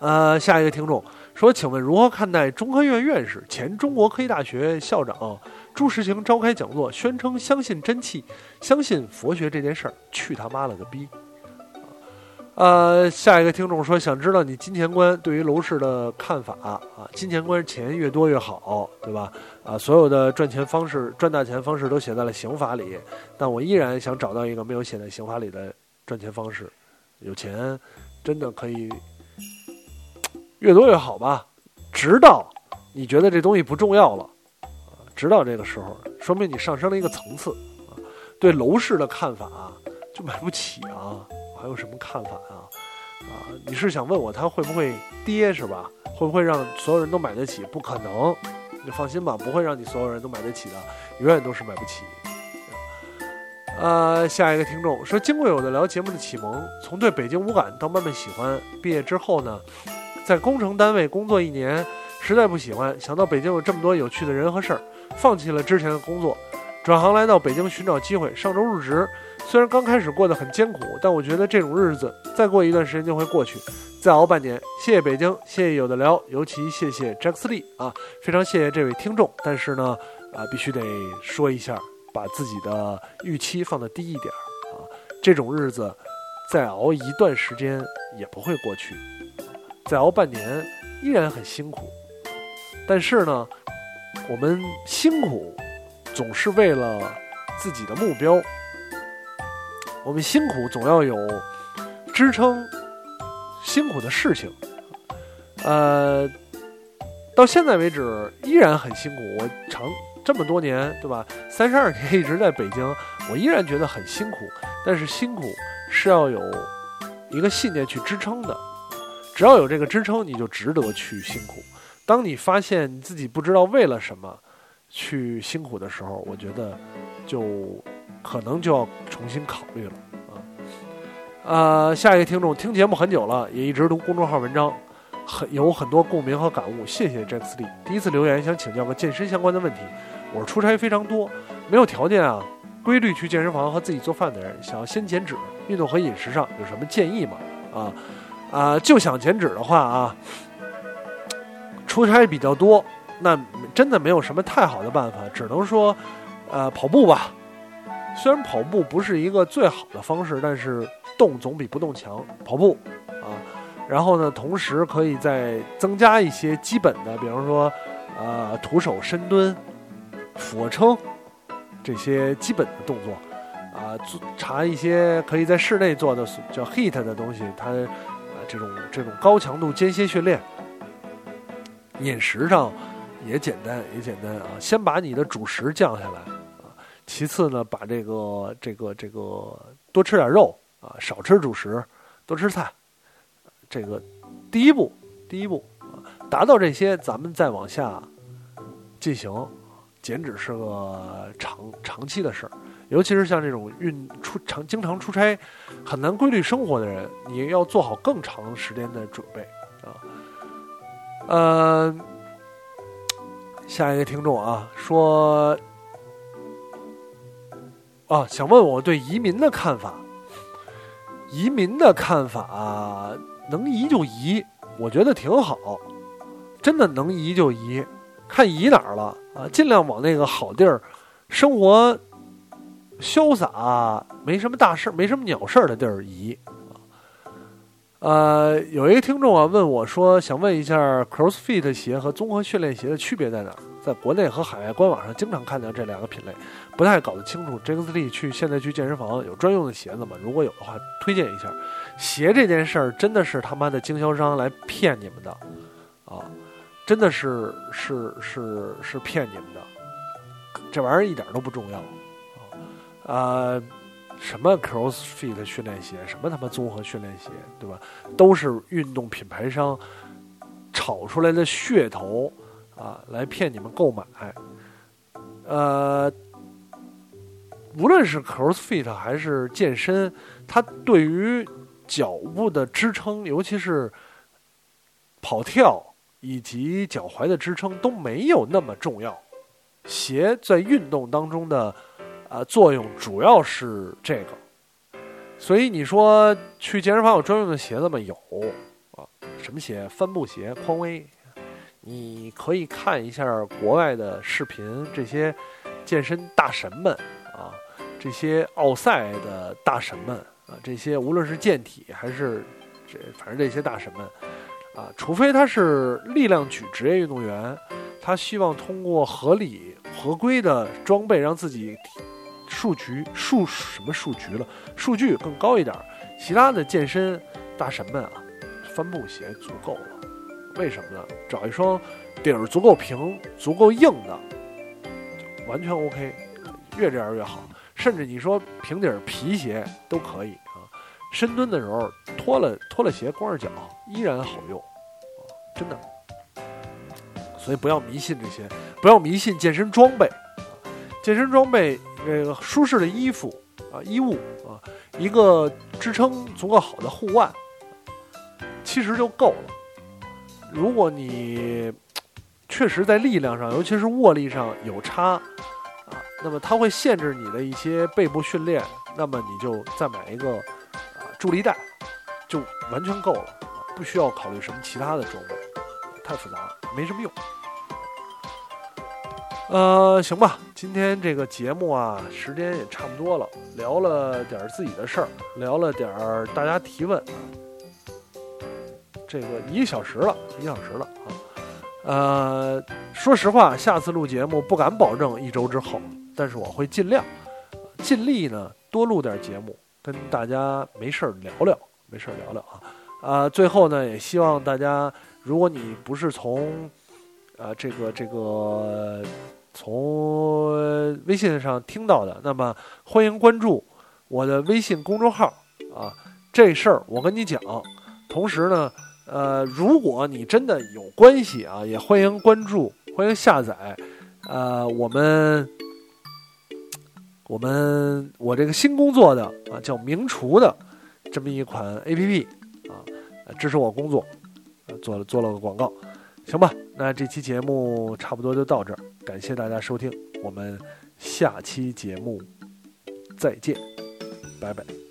呃，下一个听众说，请问如何看待中科院院士、前中国科技大学校长朱时清召开讲座，宣称相信真气、相信佛学这件事儿？去他妈了个逼！呃，下一个听众说，想知道你金钱观对于楼市的看法啊？金钱观，钱越多越好，对吧？啊，所有的赚钱方式、赚大钱方式都写在了刑法里，但我依然想找到一个没有写在刑法里的赚钱方式。有钱真的可以越多越好吧？直到你觉得这东西不重要了，啊，直到这个时候，说明你上升了一个层次啊。对楼市的看法啊就买不起啊。还有什么看法啊？啊，你是想问我它会不会跌是吧？会不会让所有人都买得起？不可能，你放心吧，不会让你所有人都买得起的，永远都是买不起。呃，下一个听众说，经过有的聊节目的启蒙，从对北京无感到慢慢喜欢，毕业之后呢，在工程单位工作一年，实在不喜欢，想到北京有这么多有趣的人和事儿，放弃了之前的工作，转行来到北京寻找机会，上周入职。虽然刚开始过得很艰苦，但我觉得这种日子再过一段时间就会过去，再熬半年。谢谢北京，谢谢有的聊，尤其谢谢 Jack 利啊，非常谢谢这位听众。但是呢，啊，必须得说一下，把自己的预期放得低一点啊。这种日子再熬一段时间也不会过去，再熬半年依然很辛苦。但是呢，我们辛苦总是为了自己的目标。我们辛苦总要有支撑辛苦的事情，呃，到现在为止依然很辛苦。我长这么多年，对吧？三十二年一直在北京，我依然觉得很辛苦。但是辛苦是要有一个信念去支撑的，只要有这个支撑，你就值得去辛苦。当你发现你自己不知道为了什么去辛苦的时候，我觉得就。可能就要重新考虑了啊！呃，下一个听众听节目很久了，也一直读公众号文章，很有很多共鸣和感悟。谢谢 Jack Lee，第一次留言想请教个健身相关的问题。我是出差非常多，没有条件啊，规律去健身房和自己做饭的人，想要先减脂，运动和饮食上有什么建议吗？啊啊，就想减脂的话啊，出差比较多，那真的没有什么太好的办法，只能说，呃，跑步吧。虽然跑步不是一个最好的方式，但是动总比不动强。跑步啊，然后呢，同时可以再增加一些基本的，比方说，呃，徒手深蹲、俯卧撑这些基本的动作啊，做查一些可以在室内做的叫 heat 的东西，它这种这种高强度间歇训练。饮食上也简单也简单啊，先把你的主食降下来。其次呢，把这个这个这个多吃点肉啊，少吃主食，多吃菜。这个第一步，第一步啊，达到这些，咱们再往下进行。减脂是个长长期的事儿，尤其是像这种运出常经常出差、很难规律生活的人，你要做好更长时间的准备啊。呃，下一个听众啊说。啊，想问我对移民的看法。移民的看法，能移就移，我觉得挺好。真的能移就移，看移哪儿了啊，尽量往那个好地儿，生活潇洒，没什么大事，没什么鸟事儿的地儿移。呃，有一个听众啊问我说，想问一下 CrossFit 鞋和综合训练鞋的区别在哪？在国内和海外官网上经常看到这两个品类，不太搞得清楚。James Lee 去现在去健身房有专用的鞋子吗？如果有的话，推荐一下。鞋这件事儿真的是他妈的经销商来骗你们的啊！真的是是是是骗你们的，这玩意儿一点都不重要！呃。什么 CrossFit 训练鞋，什么他妈综合训练鞋，对吧？都是运动品牌商炒出来的噱头啊，来骗你们购买。呃，无论是 CrossFit 还是健身，它对于脚部的支撑，尤其是跑跳以及脚踝的支撑都没有那么重要。鞋在运动当中的。啊，作用主要是这个，所以你说去健身房有专用的鞋子吗？有啊，什么鞋？帆布鞋，匡威。你可以看一下国外的视频，这些健身大神们啊，这些奥赛的大神们啊，这些无论是健体还是这，反正这些大神们啊，除非他是力量举职业运动员，他希望通过合理合规的装备让自己。数据数什么数据了？数据更高一点，其他的健身大神们啊，帆布鞋足够了。为什么呢？找一双底儿足够平、足够硬的，完全 OK，越这样越好。甚至你说平底儿皮鞋都可以啊，深蹲的时候脱了脱了鞋，光着脚依然好用啊，真的。所以不要迷信这些，不要迷信健身装备，健身装备。这个舒适的衣服啊，衣物啊，一个支撑足够好的护腕，其实就够了。如果你确实在力量上，尤其是握力上有差啊，那么它会限制你的一些背部训练，那么你就再买一个啊助力带，就完全够了，不需要考虑什么其他的装备，太复杂了，没什么用。呃，行吧，今天这个节目啊，时间也差不多了，聊了点自己的事儿，聊了点大家提问啊，这个一个小时了，一个小时了啊。呃，说实话，下次录节目不敢保证一周之后，但是我会尽量，尽力呢多录点节目，跟大家没事儿聊聊，没事儿聊聊啊。啊，最后呢，也希望大家，如果你不是从，呃，这个这个。从微信上听到的，那么欢迎关注我的微信公众号啊。这事儿我跟你讲，同时呢，呃，如果你真的有关系啊，也欢迎关注，欢迎下载，呃，我们我们我这个新工作的啊，叫名厨的这么一款 A P P 啊，支持我工作，做了做了个广告。行吧，那这期节目差不多就到这儿，感谢大家收听，我们下期节目再见，拜拜。